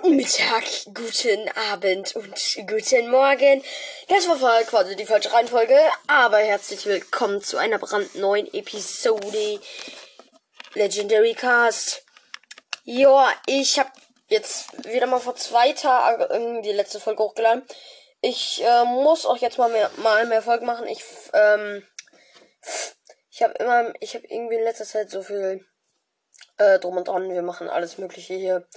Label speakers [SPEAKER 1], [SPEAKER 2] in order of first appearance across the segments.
[SPEAKER 1] Guten Mittag, guten Abend und guten Morgen. Das war quasi die falsche Reihenfolge, aber herzlich willkommen zu einer brandneuen Episode Legendary Cast. Ja, ich habe jetzt wieder mal vor zwei Tagen die letzte Folge hochgeladen. Ich äh, muss auch jetzt mal mehr, mal mehr Folgen machen. Ich ähm, ich habe immer, ich habe irgendwie in letzter Zeit so viel äh, drum und dran. Wir machen alles Mögliche hier.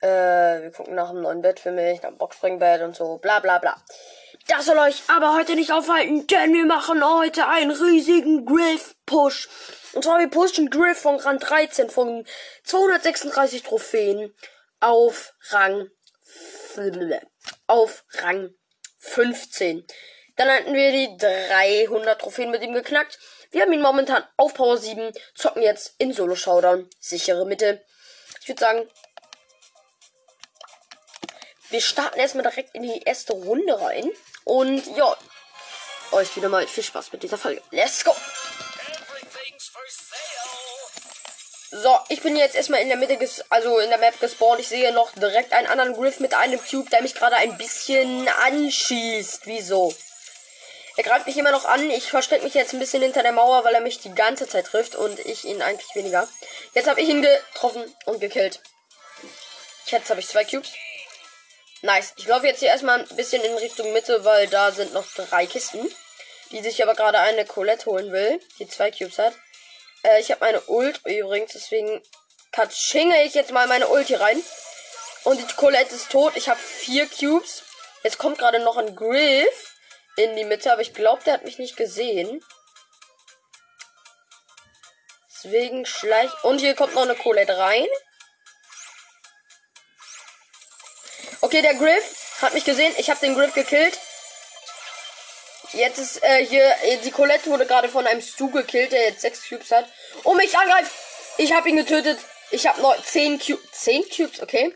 [SPEAKER 1] Äh, wir gucken nach einem neuen Bett für mich, nach einem Boxspringbett und so, bla bla bla. Das soll euch aber heute nicht aufhalten, denn wir machen heute einen riesigen Griff-Push. Und zwar wir pushen Griff von Rang 13 von 236 Trophäen auf Rang auf Rang 15. Dann hatten wir die 300 Trophäen mit ihm geknackt. Wir haben ihn momentan auf Power 7, zocken jetzt in Solo Showdown. Sichere Mitte. Ich würde sagen, wir starten erstmal direkt in die erste Runde rein. Und ja, euch wieder mal viel Spaß mit dieser Folge. Let's go! So, ich bin jetzt erstmal in der Mitte, also in der Map gespawnt. Ich sehe noch direkt einen anderen Griff mit einem Cube, der mich gerade ein bisschen anschießt. Wieso? Er greift mich immer noch an. Ich verstecke mich jetzt ein bisschen hinter der Mauer, weil er mich die ganze Zeit trifft und ich ihn eigentlich weniger. Jetzt habe ich ihn getroffen und gekillt. Jetzt habe ich zwei Cubes. Nice. Ich laufe jetzt hier erstmal ein bisschen in Richtung Mitte, weil da sind noch drei Kisten. Die sich aber gerade eine Colette holen will, die zwei Cubes hat. Äh, ich habe meine Ult übrigens, deswegen katschinge ich jetzt mal meine Ult hier rein. Und die Colette ist tot. Ich habe vier Cubes. Jetzt kommt gerade noch ein Griff in die Mitte, aber ich glaube, der hat mich nicht gesehen. Deswegen schleich. Und hier kommt noch eine Colette rein. Okay, der Griff hat mich gesehen. Ich habe den Griff gekillt. Jetzt ist äh, hier, äh, die Colette wurde gerade von einem Stu gekillt, der jetzt sechs Cubes hat. Und mich angreift. Ich habe ihn getötet. Ich habe noch zehn Cubes. Zehn Cubes, okay.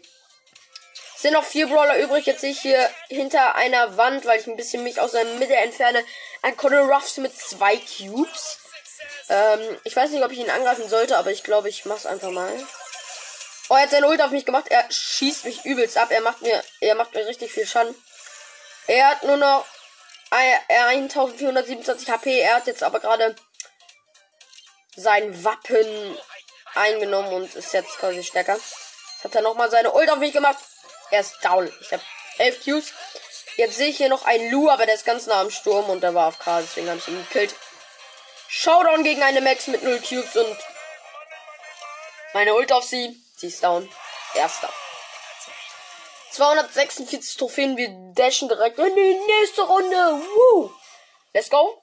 [SPEAKER 1] Es sind noch vier Brawler übrig. Jetzt sehe ich hier hinter einer Wand, weil ich ein bisschen mich aus der Mitte entferne, ein Conor Ruffs mit zwei Cubes. Ähm, ich weiß nicht, ob ich ihn angreifen sollte, aber ich glaube, ich mach's einfach mal. Oh, er hat seine Ult auf mich gemacht. Er schießt mich übelst ab. Er macht mir, er macht mir richtig viel Schaden. Er hat nur noch 1427 HP. Er hat jetzt aber gerade sein Wappen eingenommen und ist jetzt quasi stärker. Hat er nochmal seine Ult auf mich gemacht. Er ist down. Ich habe 11 Qs. Jetzt sehe ich hier noch einen Lu, aber der ist ganz nah am Sturm und der war auf K, deswegen habe ich ihn gekillt. Showdown gegen eine Max mit 0 Cubes und meine Ult auf sie. Sie ist down. Erster. 246 Trophäen. Wir dashen direkt in die nächste Runde. Woo. Let's go.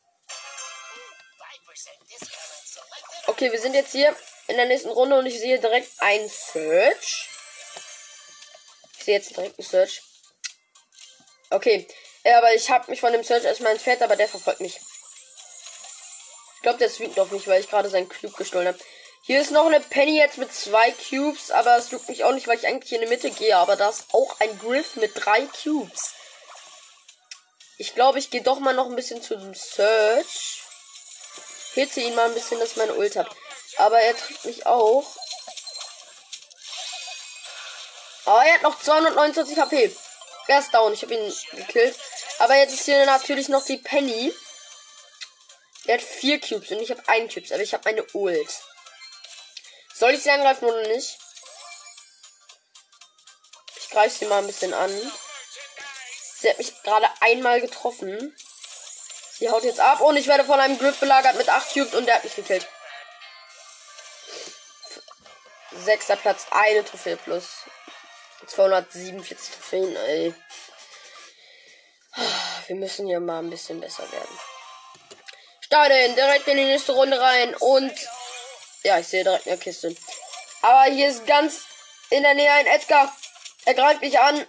[SPEAKER 1] Okay, wir sind jetzt hier in der nächsten Runde und ich sehe direkt ein Search. Ich sehe jetzt direkt ein Search. Okay, aber ich habe mich von dem Search erstmal entfernt, aber der verfolgt mich. Ich glaube, der ist wütend auf mich, weil ich gerade seinen Cube gestohlen habe. Hier ist noch eine Penny jetzt mit zwei Cubes, aber es juckt mich auch nicht, weil ich eigentlich in die Mitte gehe. Aber da ist auch ein Griff mit drei Cubes. Ich glaube, ich gehe doch mal noch ein bisschen zu dem Search. Hitte ihn mal ein bisschen, dass meine Ult habe. Aber er trifft mich auch. Oh, er hat noch 229 HP. Er ist down. Ich habe ihn gekillt. Aber jetzt ist hier natürlich noch die Penny. Er hat vier Cubes und ich habe einen Cubes, aber ich habe meine Ult. Soll ich sie angreifen oder nicht? Ich greife sie mal ein bisschen an. Sie hat mich gerade einmal getroffen. Sie haut jetzt ab und ich werde von einem Griff belagert mit 8 Cubes und der hat mich gekillt. Sechster Platz, eine Trophäe plus. 247 Trophäen, ey. Wir müssen hier mal ein bisschen besser werden. Starten, direkt in die nächste Runde rein und ja, ich sehe direkt eine Kiste. Aber hier ist ganz in der Nähe ein Edgar. Er greift mich an.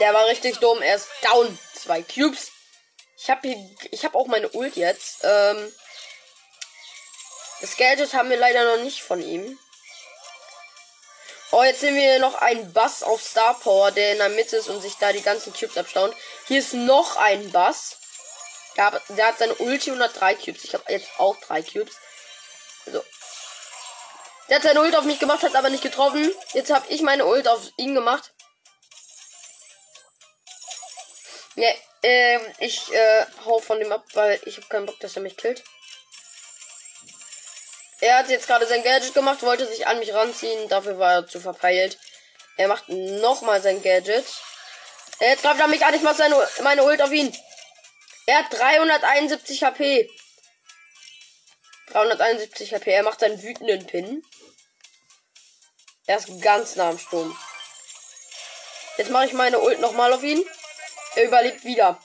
[SPEAKER 1] Der war richtig dumm. Er ist down. Zwei Cubes. Ich habe ich habe auch meine Ult jetzt. Ähm, das Gadget haben wir leider noch nicht von ihm. Oh, jetzt sehen wir noch einen Bass auf Star Power, der in der Mitte ist und sich da die ganzen Cubes abstaunt. Hier ist noch ein Bass. Der, der hat seine Ulti und hat drei Cubes. Ich habe jetzt auch drei Cubes. So, Der hat seine Ult auf mich gemacht, hat aber nicht getroffen. Jetzt habe ich meine Ult auf ihn gemacht. Ja, ähm, ich äh, hau von dem ab, weil ich habe keinen Bock, dass er mich killt. Er hat jetzt gerade sein Gadget gemacht, wollte sich an mich ranziehen, dafür war er zu verpeilt. Er macht nochmal sein Gadget. Jetzt greift er mich an, ich mach seine, meine Ult auf ihn. Er hat 371 HP. 371 HP. Er macht seinen wütenden Pin. Er ist ganz nah am Sturm. Jetzt mache ich meine Ult nochmal auf ihn. Er überlebt wieder.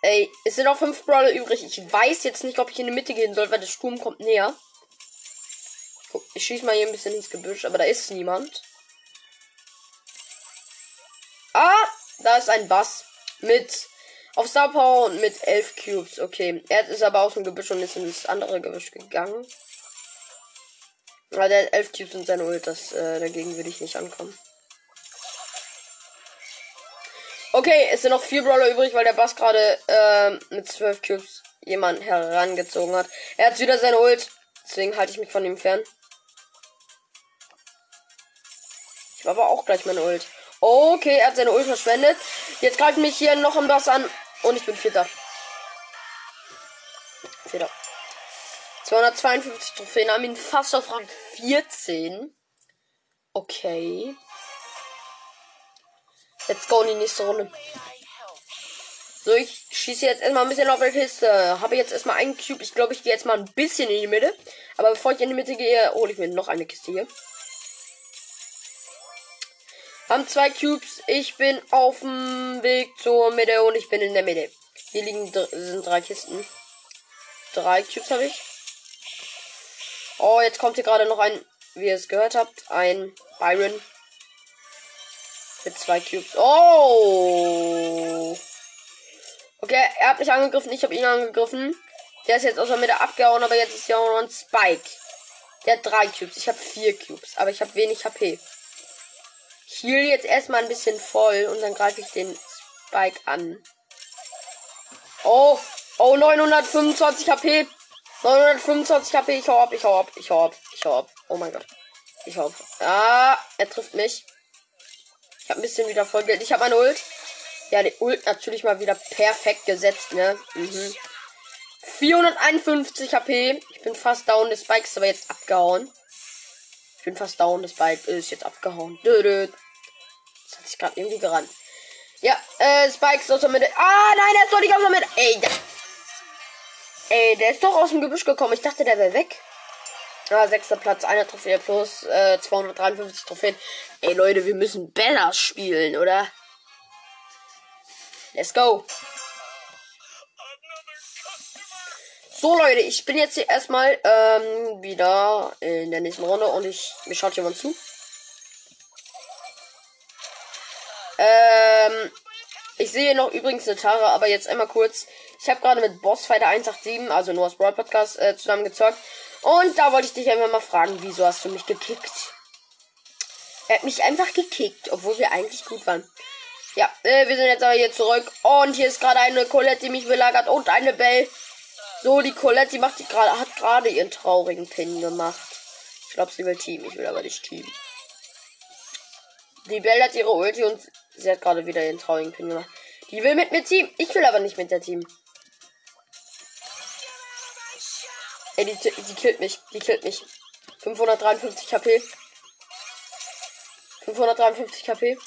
[SPEAKER 1] Ey, es sind noch fünf Brawler übrig. Ich weiß jetzt nicht, ob ich in die Mitte gehen soll, weil der Sturm kommt näher. Ich schieße mal hier ein bisschen ins Gebüsch, aber da ist niemand. Ah, da ist ein Bass mit auf Star Power und mit elf Cubes. Okay, er ist aber aus dem Gebüsch und ist ins andere Gebüsch gegangen. Weil der hat elf Cubes und seine Ult, das, äh, dagegen würde ich nicht ankommen. Okay, es sind noch vier Brawler übrig, weil der Bass gerade äh, mit zwölf Cubes jemanden herangezogen hat. Er hat wieder seine Ult, deswegen halte ich mich von ihm fern. Ich war aber auch gleich meine Ult. Okay, er hat seine Ult verschwendet. Jetzt greift mich hier noch ein Bass an und ich bin Vierter. Vierter. 252 Trophäen haben ihn fast auf Rang 14. Okay. Let's go in die nächste Runde. So, ich schieße jetzt erstmal ein bisschen auf der Kiste. Habe jetzt erstmal einen Cube. Ich glaube, ich gehe jetzt mal ein bisschen in die Mitte. Aber bevor ich in die Mitte gehe, hole ich mir noch eine Kiste hier. Haben zwei Cubes. Ich bin auf dem Weg zur Mitte und ich bin in der Mitte. Hier liegen sind drei Kisten. Drei Cubes habe ich. Oh, jetzt kommt hier gerade noch ein, wie ihr es gehört habt, ein Byron. Mit zwei Cubes. Oh! Okay, er hat mich angegriffen, ich habe ihn angegriffen. Der ist jetzt aus der Mitte abgehauen, aber jetzt ist ja auch noch ein Spike. Der hat drei Cubes. Ich habe vier Cubes, aber ich habe wenig HP. Ich heal jetzt erstmal ein bisschen voll und dann greife ich den Spike an. Oh, oh, 925 HP. 925 HP. Ich hau ich hau ich hau ich hau. Oh mein Gott. Ich hau. Ah, er trifft mich. Ich habe ein bisschen wieder voll Geld. Ich habe meine Ult. Ja, die Ult natürlich mal wieder perfekt gesetzt, ne? Mhm. 451 HP. Ich bin fast down. Der Spike ist aber jetzt abgehauen. Ich bin fast down. Das Spike ist jetzt abgehauen. Das hat sich gerade irgendwie gerannt. Ja, äh, Spike ist aus der Mitte. Ah, nein, er ist doch nicht aus der Mitte. Ey, der, ey, der ist doch aus dem Gebüsch gekommen. Ich dachte, der wäre weg. Ah, sechster Platz, einer Trophäe plus äh, 253 Trophäen. Ey Leute, wir müssen besser spielen, oder? Let's go. So Leute, ich bin jetzt hier erstmal ähm, wieder in der nächsten Runde und ich mir schaut jemand zu. Ähm, ich sehe noch übrigens eine Tara, aber jetzt einmal kurz. Ich habe gerade mit Bossfighter 187, also Noah's Brawl Podcast, äh, zusammengezockt. Und da wollte ich dich einfach mal fragen, wieso hast du mich gekickt? Er hat mich einfach gekickt, obwohl wir eigentlich gut waren. Ja, äh, wir sind jetzt aber hier zurück. Und hier ist gerade eine Colette, die mich belagert. Und eine Belle. So, die Colette, die macht die gerade, hat gerade ihren traurigen Pin gemacht. Ich glaube, sie will Team. Ich will aber nicht Team. Die Belle hat ihre Ulti und sie hat gerade wieder ihren traurigen Pin gemacht. Die will mit mir Team. Ich will aber nicht mit der Team. Ey, die, die killt mich. Die killt mich. 553 HP. 553 HP.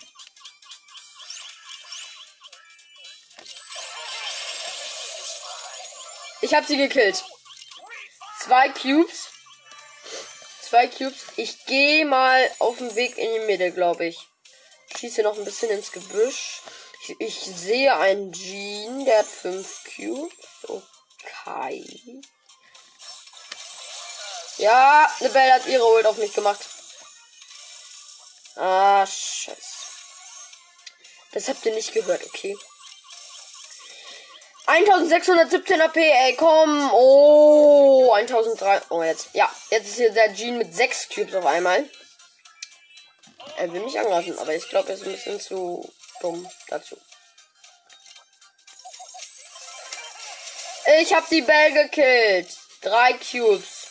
[SPEAKER 1] Ich habe sie gekillt. Zwei Cubes. Zwei Cubes. Ich gehe mal auf den Weg in die Mitte, glaube ich. Schieße noch ein bisschen ins Gebüsch. Ich, ich sehe einen Jean, der hat fünf Cubes. Okay. Ja, eine Belle hat ihre Ult auf mich gemacht. Ah, scheiße. Das habt ihr nicht gehört, okay. 1617 AP, ey, komm. Oh, 1003. Oh, jetzt. Ja, jetzt ist hier der Jean mit 6 Cubes auf einmal. Er will mich angreifen, aber ich glaube, er ist ein bisschen zu dumm dazu. Ich habe die Bell gekillt. Drei Cubes.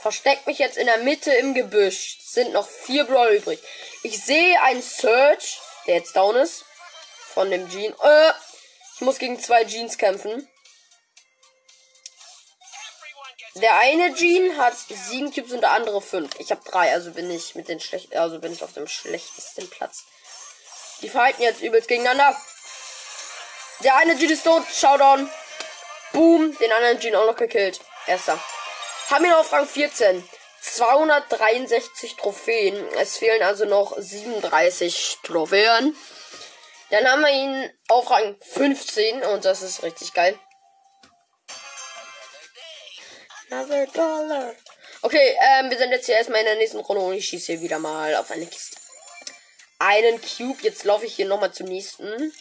[SPEAKER 1] Versteck mich jetzt in der Mitte im Gebüsch. Sind noch vier Brawler übrig. Ich sehe einen Search, der jetzt down ist. Von dem Jean. Äh, ich muss gegen zwei Jeans kämpfen. Der eine Jean hat sieben Cubes und der andere fünf. Ich habe drei, also bin ich mit den schlecht, also bin ich auf dem schlechtesten Platz. Die verhalten jetzt übelst gegeneinander. Der eine Jean ist tot. Showdown. Boom. Den anderen Jean auch noch gekillt. Erster. Haben ihn auf Rang 14. 263 Trophäen. Es fehlen also noch 37 Trophäen. Dann haben wir ihn auf Rang 15 und das ist richtig geil. Okay, ähm, wir sind jetzt hier erstmal in der nächsten Runde und ich schieße hier wieder mal auf eine Kiste. Einen Cube. Jetzt laufe ich hier nochmal zum nächsten.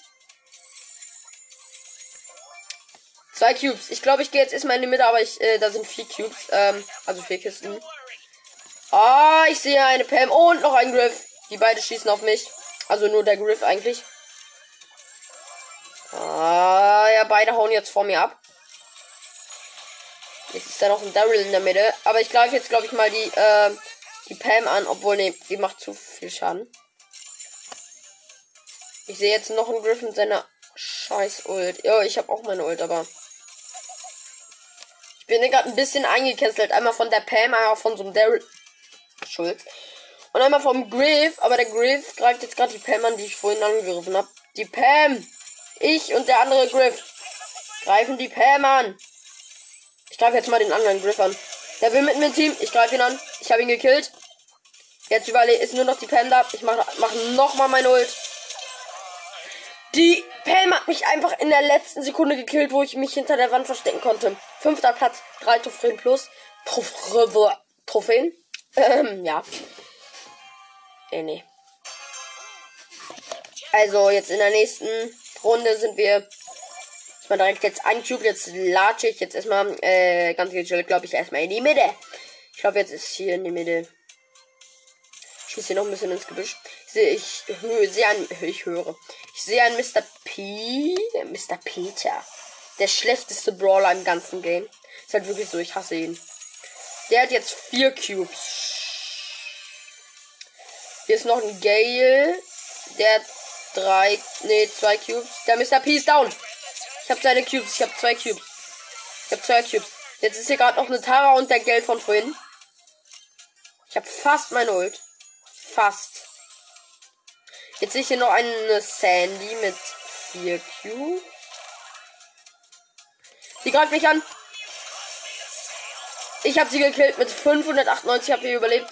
[SPEAKER 1] Zwei Cubes. Ich glaube, ich gehe jetzt erstmal in die Mitte, aber ich, äh, da sind vier Cubes. Ähm, also vier Kisten. Ah, ich sehe eine Pam und noch ein Griff. Die beide schießen auf mich. Also nur der Griff eigentlich. Ah, ja, beide hauen jetzt vor mir ab. Jetzt ist da noch ein Daryl in der Mitte. Aber ich greife jetzt, glaube ich, mal die, äh, die Pam an. Obwohl, nee, die macht zu viel Schaden. Ich sehe jetzt noch einen Griff mit seiner scheiß Ult. Ja, ich habe auch meine Ult, aber ich bin gerade ein bisschen eingekesselt. Einmal von der Pam, einmal von so einem Daryl. Schuld. Und einmal vom Griff. Aber der Griff greift jetzt gerade die Pam an, die ich vorhin angegriffen habe. Die Pam! Ich und der andere Griff greifen die Pam an. Ich greife jetzt mal den anderen Griff an. Der will mit mir Team. Ich greife ihn an. Ich habe ihn gekillt. Jetzt überlegt ist nur noch die Pam da. Ich mache mach noch mal meine Ult. Die Pam hat mich einfach in der letzten Sekunde gekillt, wo ich mich hinter der Wand verstecken konnte. Fünfter Platz, drei Trophäen plus. Trophäen? Ähm, ja. Nee, nee. Also, jetzt in der nächsten Runde sind wir. Ich mal direkt jetzt Cube. Jetzt latsche ich jetzt erstmal äh, ganz gechillt, glaube ich, erstmal in die Mitte. Ich glaube, jetzt ist hier in die Mitte. Ich schieße hier noch ein bisschen ins Gebüsch. Ich sehe, ich, ich sehe ein, ich höre. Ich sehe einen Mr. P. Mr. Peter. Der schlechteste Brawler im ganzen Game. Ist halt wirklich so, ich hasse ihn. Der hat jetzt vier Cubes. Hier ist noch ein Gale. Der hat drei, nee, zwei Cubes. Der Mr. P ist down. Ich habe seine Cubes. Ich habe zwei Cubes. Ich habe zwei Cubes. Jetzt ist hier gerade noch eine Tara und der Geld von vorhin. Ich habe fast mein Ult. Fast. Jetzt sehe ich hier noch eine Sandy mit 4 Q. Die greift mich an. Ich habe sie gekillt mit 598 HP überlebt.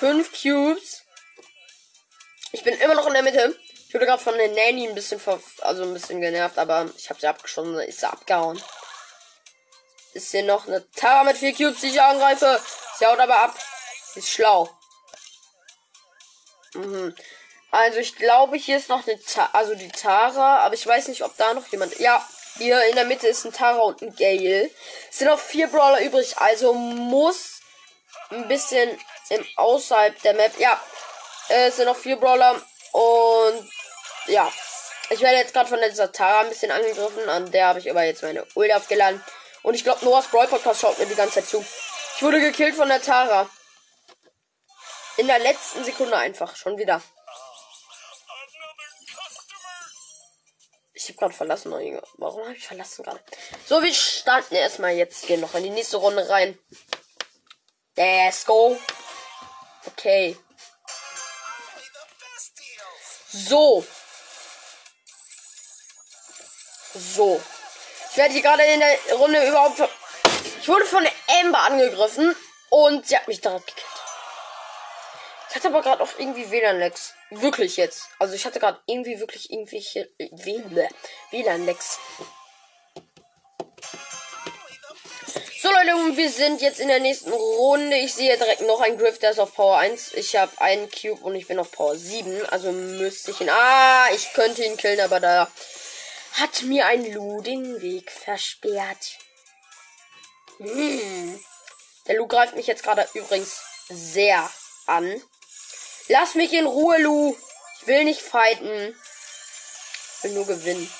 [SPEAKER 1] 5 Cubes. Ich bin immer noch in der Mitte. Ich wurde gerade von der Nanny ein bisschen ver also ein bisschen genervt, aber ich habe sie abgeschossen, ist sie abgehauen. Ist hier noch eine Tara mit 4 Cubes, die ich angreife. Sie haut aber ab. Ist schlau. Mhm. Also ich glaube, hier ist noch eine Ta also die Tara, aber ich weiß nicht, ob da noch jemand. Ja, hier in der Mitte ist ein Tara und ein Gale. Es sind noch vier Brawler übrig, also muss ein bisschen im außerhalb der Map. Ja, es sind noch vier Brawler und ja. Ich werde jetzt gerade von dieser Tara ein bisschen angegriffen. An der habe ich aber jetzt meine Ult aufgeladen. Und ich glaube, Noahs Brawl Podcast schaut mir die ganze Zeit zu. Ich wurde gekillt von der Tara. In der letzten Sekunde einfach. Schon wieder. Ich habe gerade verlassen. Warum habe ich verlassen gerade? So, wir starten erstmal jetzt. Gehen noch in die nächste Runde rein. Let's go. Okay. So. So. Ich werde hier gerade in der Runde überhaupt. Ich wurde von Amber angegriffen und sie hat mich direkt gekillt. Ich hatte aber gerade auch irgendwie WLAN-Lags. Wirklich jetzt. Also ich hatte gerade irgendwie wirklich irgendwelche WLAN-Lags. So Leute, wir sind jetzt in der nächsten Runde. Ich sehe direkt noch einen Griff, der ist auf Power 1. Ich habe einen Cube und ich bin auf Power 7. Also müsste ich ihn... Ah, ich könnte ihn killen, aber da hat mir ein Lu den Weg versperrt. Hm. Der Lu greift mich jetzt gerade übrigens sehr an. Lass mich in Ruhe, Lu. Ich will nicht fighten. Ich will nur gewinnen.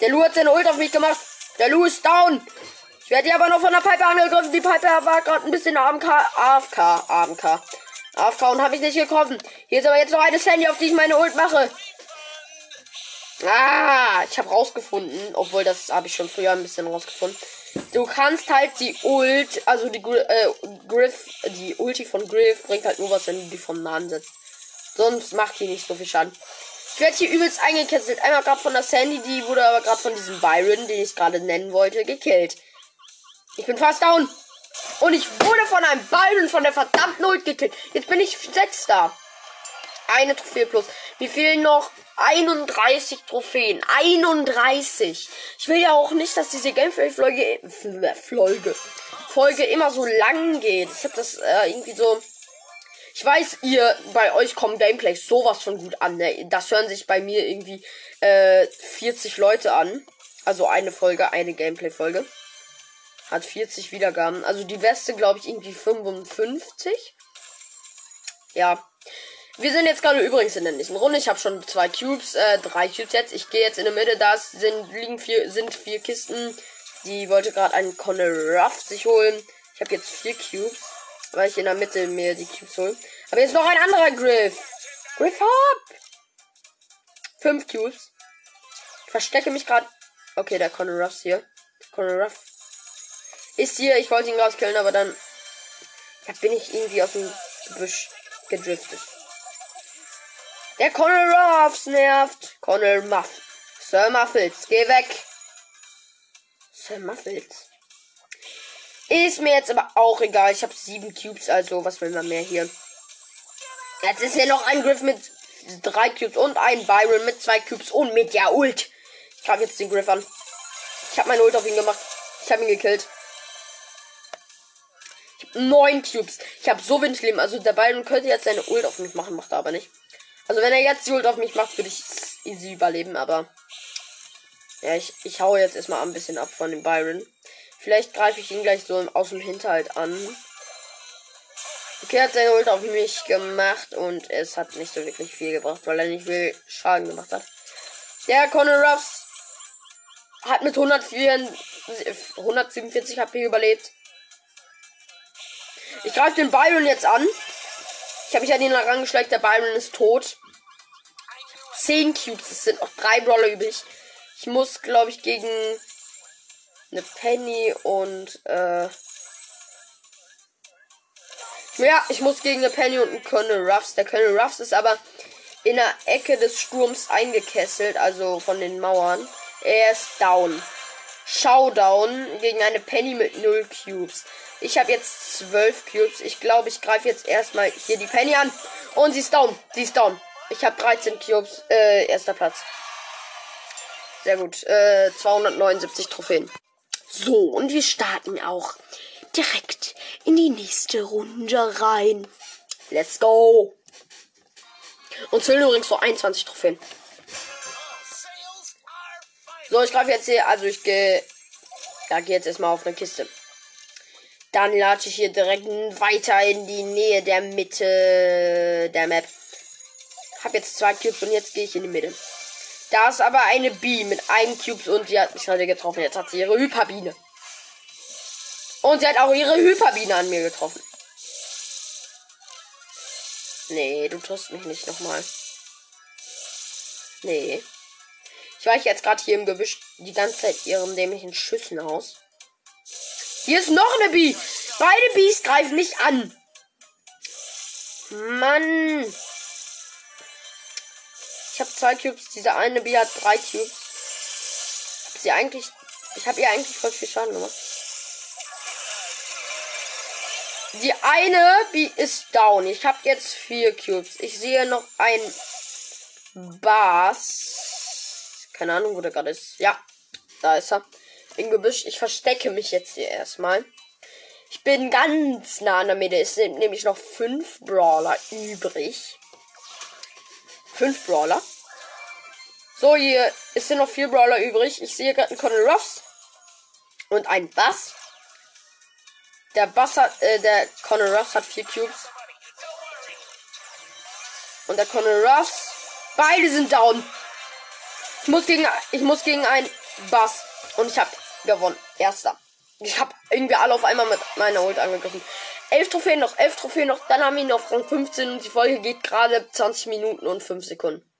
[SPEAKER 1] Der Lu hat seine Ult auf mich gemacht. Der Lu ist down. Ich werde hier aber noch von der Piper angegriffen. Die Piper war gerade ein bisschen AMK. AFK. AMK. AFK und habe ich nicht getroffen. Hier ist aber jetzt noch eine Sandy, auf die ich meine Ult mache. Ah, ich habe rausgefunden, obwohl das habe ich schon früher ein bisschen rausgefunden. Du kannst halt die Ult, also die äh, Griff, die Ulti von Griff bringt halt nur was, wenn du die vom Nahen setzt. Sonst macht die nicht so viel Schaden. Ich werde hier übelst eingekesselt. Einmal gerade von der Sandy, die wurde aber gerade von diesem Byron, den ich gerade nennen wollte, gekillt. Ich bin fast down. Und ich wurde von einem Byron von der verdammten Ult gekillt. Jetzt bin ich Sechster. Eine Trophäe plus. Mir fehlen noch 31 Trophäen. 31. Ich will ja auch nicht, dass diese Gameplay-Folge Folge, Folge immer so lang geht. Ich habe das äh, irgendwie so. Ich weiß, ihr, bei euch kommen Gameplays sowas von gut an. Ne? Das hören sich bei mir irgendwie äh, 40 Leute an. Also eine Folge, eine Gameplay-Folge. Hat 40 Wiedergaben. Also die beste, glaube ich, irgendwie 55. Ja. Wir sind jetzt gerade übrigens in der nächsten Runde. Ich habe schon zwei Cubes, äh, drei Cubes jetzt. Ich gehe jetzt in der Mitte. Da sind, liegen vier, sind vier Kisten. Die wollte gerade einen Connor Ruff sich holen. Ich habe jetzt vier Cubes, weil ich in der Mitte mir die Cubes hole. Aber jetzt noch ein anderer Griff. Griff up! Fünf Cubes. Ich verstecke mich gerade. Okay, der Connor Ruffs hier. Connor Ruff ist hier. Ich wollte ihn rauskillen, aber dann da bin ich irgendwie aus dem Gebüsch gedriftet. Der Colonel Ruffs nervt. Colonel Muff. Sir Muffles, geh weg. Sir Muffles. Ist mir jetzt aber auch egal. Ich habe sieben Cubes, also was will man mehr hier? Jetzt ist hier noch ein Griff mit drei Cubes und ein Byron mit zwei Cubes und mit der Ult. Ich greife jetzt den Griff an. Ich habe meine Ult auf ihn gemacht. Ich habe ihn gekillt. Ich habe neun Cubes. Ich habe so wenig Leben. Also der Byron könnte jetzt seine Ult auf mich machen, macht er aber nicht. Also wenn er jetzt die Ult auf mich macht, würde ich easy überleben, aber. Ja, ich, ich haue jetzt erstmal ein bisschen ab von dem Byron. Vielleicht greife ich ihn gleich so aus dem Hinterhalt an. Okay, er hat seine Ult auf mich gemacht und es hat nicht so wirklich viel gebracht, weil er nicht viel Schaden gemacht hat. Der Conor Ruffs hat mit 104, 147 HP überlebt. Ich greife den Byron jetzt an. Ich habe mich an ihn herangeschleicht. Der Byron ist tot. 10 Cubes. Es sind noch drei Brawler übrig. Ich muss, glaube ich, gegen eine Penny und äh ja, ich muss gegen eine Penny und einen Colonel Ruffs. Der Colonel Ruffs ist aber in der Ecke des Sturms eingekesselt, also von den Mauern. Er ist down. Showdown gegen eine Penny mit 0 Cubes. Ich habe jetzt 12 Cubes. Ich glaube, ich greife jetzt erstmal hier die Penny an. Und sie ist down. Sie ist down. Ich habe 13 Cubes. Äh, erster Platz. Sehr gut. Äh, 279 Trophäen. So, und wir starten auch direkt in die nächste Runde rein. Let's go. Und zählen übrigens so 21 Trophäen. So, ich greife jetzt hier, also ich gehe, ja, gehe jetzt erstmal auf eine Kiste. Dann latsche ich hier direkt weiter in die Nähe der Mitte der Map. Hab jetzt zwei Cubes und jetzt gehe ich in die Mitte. Da ist aber eine B mit einem Cubes und sie hat mich heute getroffen. Jetzt hat sie ihre Hyperbiene. Und sie hat auch ihre Hyperbiene an mir getroffen. Nee, du tust mich nicht nochmal. Nee. Ich weiche jetzt gerade hier im Gebüsch die ganze Zeit ihren dämlichen Schüssen aus. Hier ist noch eine Bee. Beide Bees greifen mich an. Mann. Ich habe zwei Cubes. Diese eine Bee hat drei Cubes. Hab sie eigentlich. Ich habe ihr eigentlich voll viel Schaden gemacht. Die eine Bee ist down. Ich habe jetzt vier Cubes. Ich sehe noch ein Bass. Keine Ahnung, wo der gerade ist. Ja, da ist er im Gebüsch. Ich verstecke mich jetzt hier erstmal. Ich bin ganz nah an der Mitte. Es sind nämlich noch fünf Brawler übrig. Fünf Brawler. So, hier es sind noch vier Brawler übrig. Ich sehe gerade einen Colonel Ruffs und einen Bass. Der Bass hat, äh, der Colonel Ruffs hat vier Cubes. Und der Colonel Ruffs. Beide sind down. Ich muss gegen, ich muss gegen einen Bass. Und ich habe gewonnen. Erster. Ich habe irgendwie alle auf einmal mit meiner Ult angegriffen. Elf Trophäen noch, elf Trophäen noch, dann haben wir ihn auf Rang 15 und die Folge geht gerade 20 Minuten und 5 Sekunden.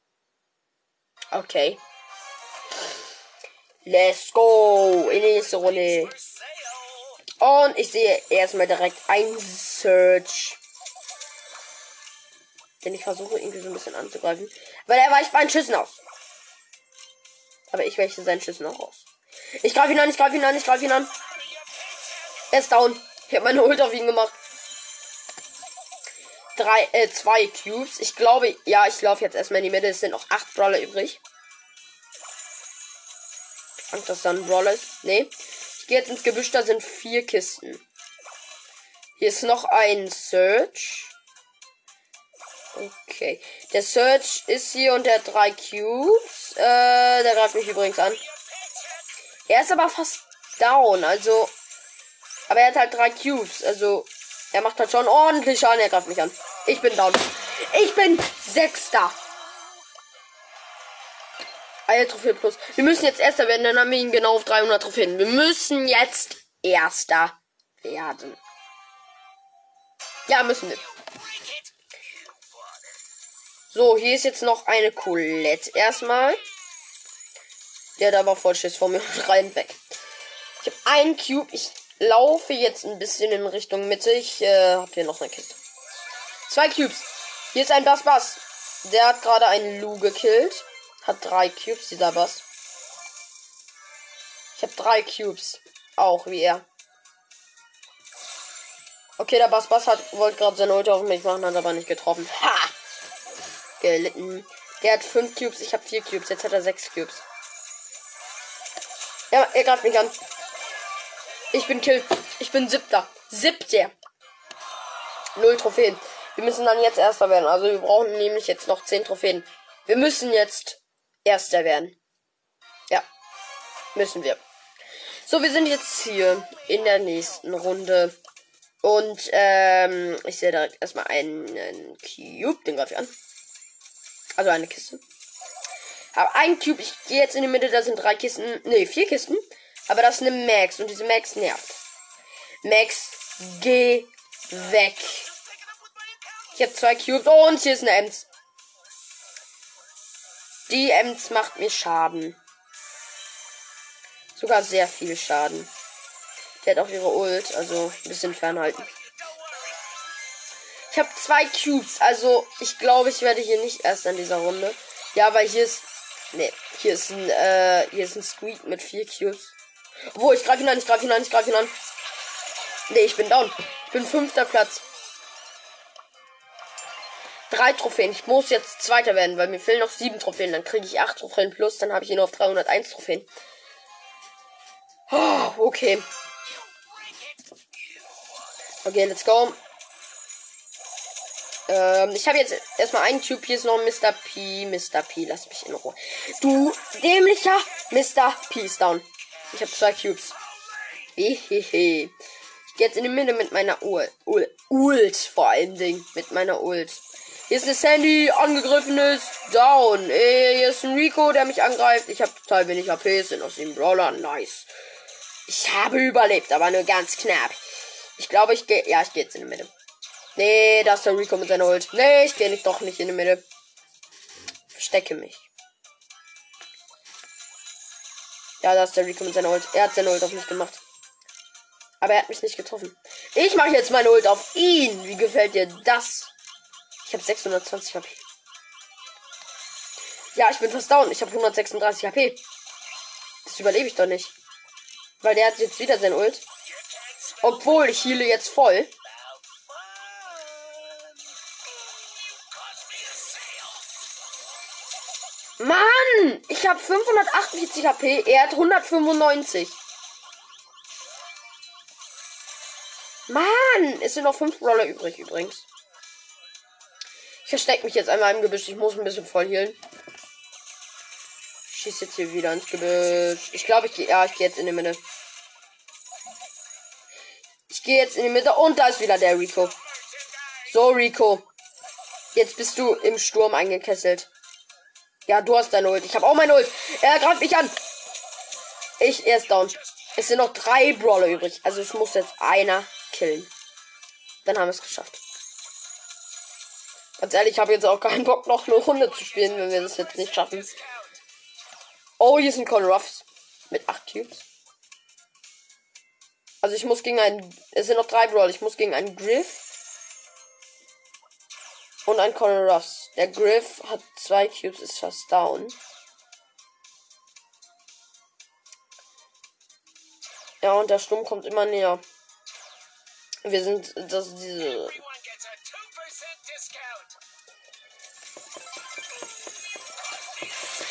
[SPEAKER 1] Okay. Let's go in die nächste Runde. Und ich sehe erstmal direkt ein Search. Den ich versuche irgendwie so ein bisschen anzugreifen. Weil er weicht bei Schüssen aus. Aber ich weiche seinen Schüssen auch aus. Ich greife ihn an, ich greife ihn an, ich greife ihn an. Er ist down. Ich habe meine Ult auf ihn gemacht. Drei, äh, zwei Cubes. Ich glaube, ja, ich laufe jetzt erstmal in die Mitte. Es sind noch acht Brawler übrig. Angst, dass da ein Brawler ist. Nee. Ich gehe jetzt ins Gebüsch, da sind vier Kisten. Hier ist noch ein Search. Okay. Der Search ist hier und hat drei Cubes. Äh, der greift mich übrigens an. Er ist aber fast down, also. Aber er hat halt drei Cubes, also. Er macht halt schon ordentlich Schaden, er greift mich an. Ich bin down. Ich bin Sechster. Eine Trophäe plus. Wir müssen jetzt Erster werden, dann haben wir ihn genau auf 300 Trophäen. Wir müssen jetzt Erster werden. Ja, müssen wir. So, hier ist jetzt noch eine Colette erstmal. Der hat aber voll Schiss vor mir rein weg. Ich habe einen Cube. Ich laufe jetzt ein bisschen in Richtung Mitte. Ich äh, habe hier noch eine Kiste. Zwei Cubes. Hier ist ein Bass Bass. Der hat gerade einen Lu gekillt. Hat drei Cubes, dieser Bass. Ich habe drei Cubes. Auch wie er. Okay, der Bass Bass hat wollte gerade seine Ulti auf mich machen, hat aber nicht getroffen. Ha! gelitten. Der hat 5 Cubes, ich habe 4 Cubes. Jetzt hat er 6 Cubes. Ja, er greift mich an. Ich bin Kill. Ich bin siebter. Siebter. Null Trophäen. Wir müssen dann jetzt Erster werden. Also wir brauchen nämlich jetzt noch 10 Trophäen. Wir müssen jetzt Erster werden. Ja. Müssen wir. So, wir sind jetzt hier in der nächsten Runde. Und ähm, ich sehe direkt erstmal einen Cube. Den greife ich an. Also eine Kiste. Aber ein Cube. Ich gehe jetzt in die Mitte. Da sind drei Kisten. Ne, vier Kisten. Aber das ist eine Max. Und diese Max nervt. Max, geh weg. Ich habe zwei Cubes. Oh, und hier ist eine Ems. Die Ems macht mir Schaden. Sogar sehr viel Schaden. Der hat auch ihre Ult. Also ein bisschen fernhalten. Ich habe zwei Cubes. Also, ich glaube, ich werde hier nicht erst in dieser Runde. Ja, weil hier ist. Ne, hier ist ein, äh, hier ist ein Squeak mit vier Cubes. Wo, ich greife ihn an, ich greife ihn an, ich greife ihn an. Ne, ich bin down. Ich bin fünfter Platz. Drei Trophäen. Ich muss jetzt Zweiter werden, weil mir fehlen noch sieben Trophäen. Dann kriege ich acht Trophäen plus. Dann habe ich ihn auf 301 Trophäen. Oh, okay. Okay, let's go. Ähm, ich habe jetzt erstmal einen Typ. Hier ist noch Mr. P. Mr. P, lass mich in Ruhe. Du dämlicher Mr. P ist down. Ich habe zwei Cubes. Hehehe. Ich gehe jetzt in die Mitte mit meiner Ult. Ult, Ult vor allen Dingen. Mit meiner Ult. Hier ist eine Sandy, angegriffen ist, down. Ey, hier ist ein Rico, der mich angreift. Ich habe total wenig HP, sind aus dem Brawler, nice. Ich habe überlebt, aber nur ganz knapp. Ich glaube, ich gehe, ja, ich gehe jetzt in die Mitte. Nee, da ist der Rico mit seiner Ult. Nee, ich gehe nicht doch nicht in die Mitte. Verstecke mich. Ja, da ist der Rico mit seiner Ult. Er hat seine Ult auf mich gemacht. Aber er hat mich nicht getroffen. Ich mache jetzt meine Ult auf ihn. Wie gefällt dir das? Ich habe 620 HP. Ja, ich bin fast down. Ich habe 136 HP. Das überlebe ich doch nicht. Weil der hat jetzt wieder sein Ult. Obwohl, ich heile jetzt voll. Ich habe 548 HP, er hat 195. Mann! Es sind noch 5 Roller übrig übrigens. Ich verstecke mich jetzt einmal im Gebüsch. Ich muss ein bisschen voll healen. Schieß jetzt hier wieder ins Gebüsch. Ich glaube, ich gehe. Ja, ich gehe jetzt in die Mitte. Ich gehe jetzt in die Mitte und da ist wieder der Rico. So, Rico. Jetzt bist du im Sturm eingekesselt. Ja, du hast deine Ult. Ich habe auch meine Ult. Er greift mich an. Ich, er ist down. Es sind noch drei Brawler übrig. Also es muss jetzt einer killen. Dann haben wir es geschafft. Ganz ehrlich, ich habe jetzt auch keinen Bock, noch eine Runde zu spielen, wenn wir das jetzt nicht schaffen. Oh, hier sind Con Ruffs. Mit 8 Cubes. Also ich muss gegen einen. Es sind noch drei Brawler. Ich muss gegen einen Griff. Und einen Con Ruffs. Der Griff hat zwei Cubes, ist fast down. Ja, und der Sturm kommt immer näher. Wir sind das diese.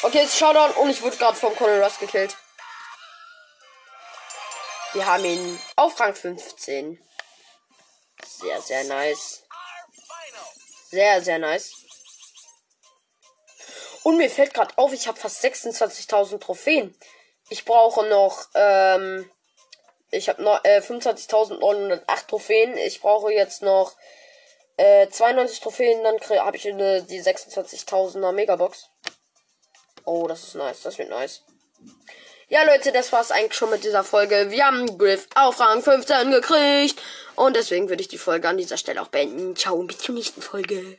[SPEAKER 1] Okay, jetzt Showdown und ich wurde gerade vom Colonel Russ gekillt. Wir haben ihn auf Rang 15. Sehr, sehr nice. Sehr, sehr nice. Und mir fällt gerade auf, ich habe fast 26.000 Trophäen. Ich brauche noch ähm, ich habe noch äh, 25.908 Trophäen. Ich brauche jetzt noch äh, 92 Trophäen, dann habe ich eine, die 26.000er Megabox. Oh, das ist nice. Das wird nice. Ja, Leute, das war's eigentlich schon mit dieser Folge. Wir haben Griff auf Rang 15 gekriegt. Und deswegen würde ich die Folge an dieser Stelle auch beenden. Ciao und bis zur nächsten Folge.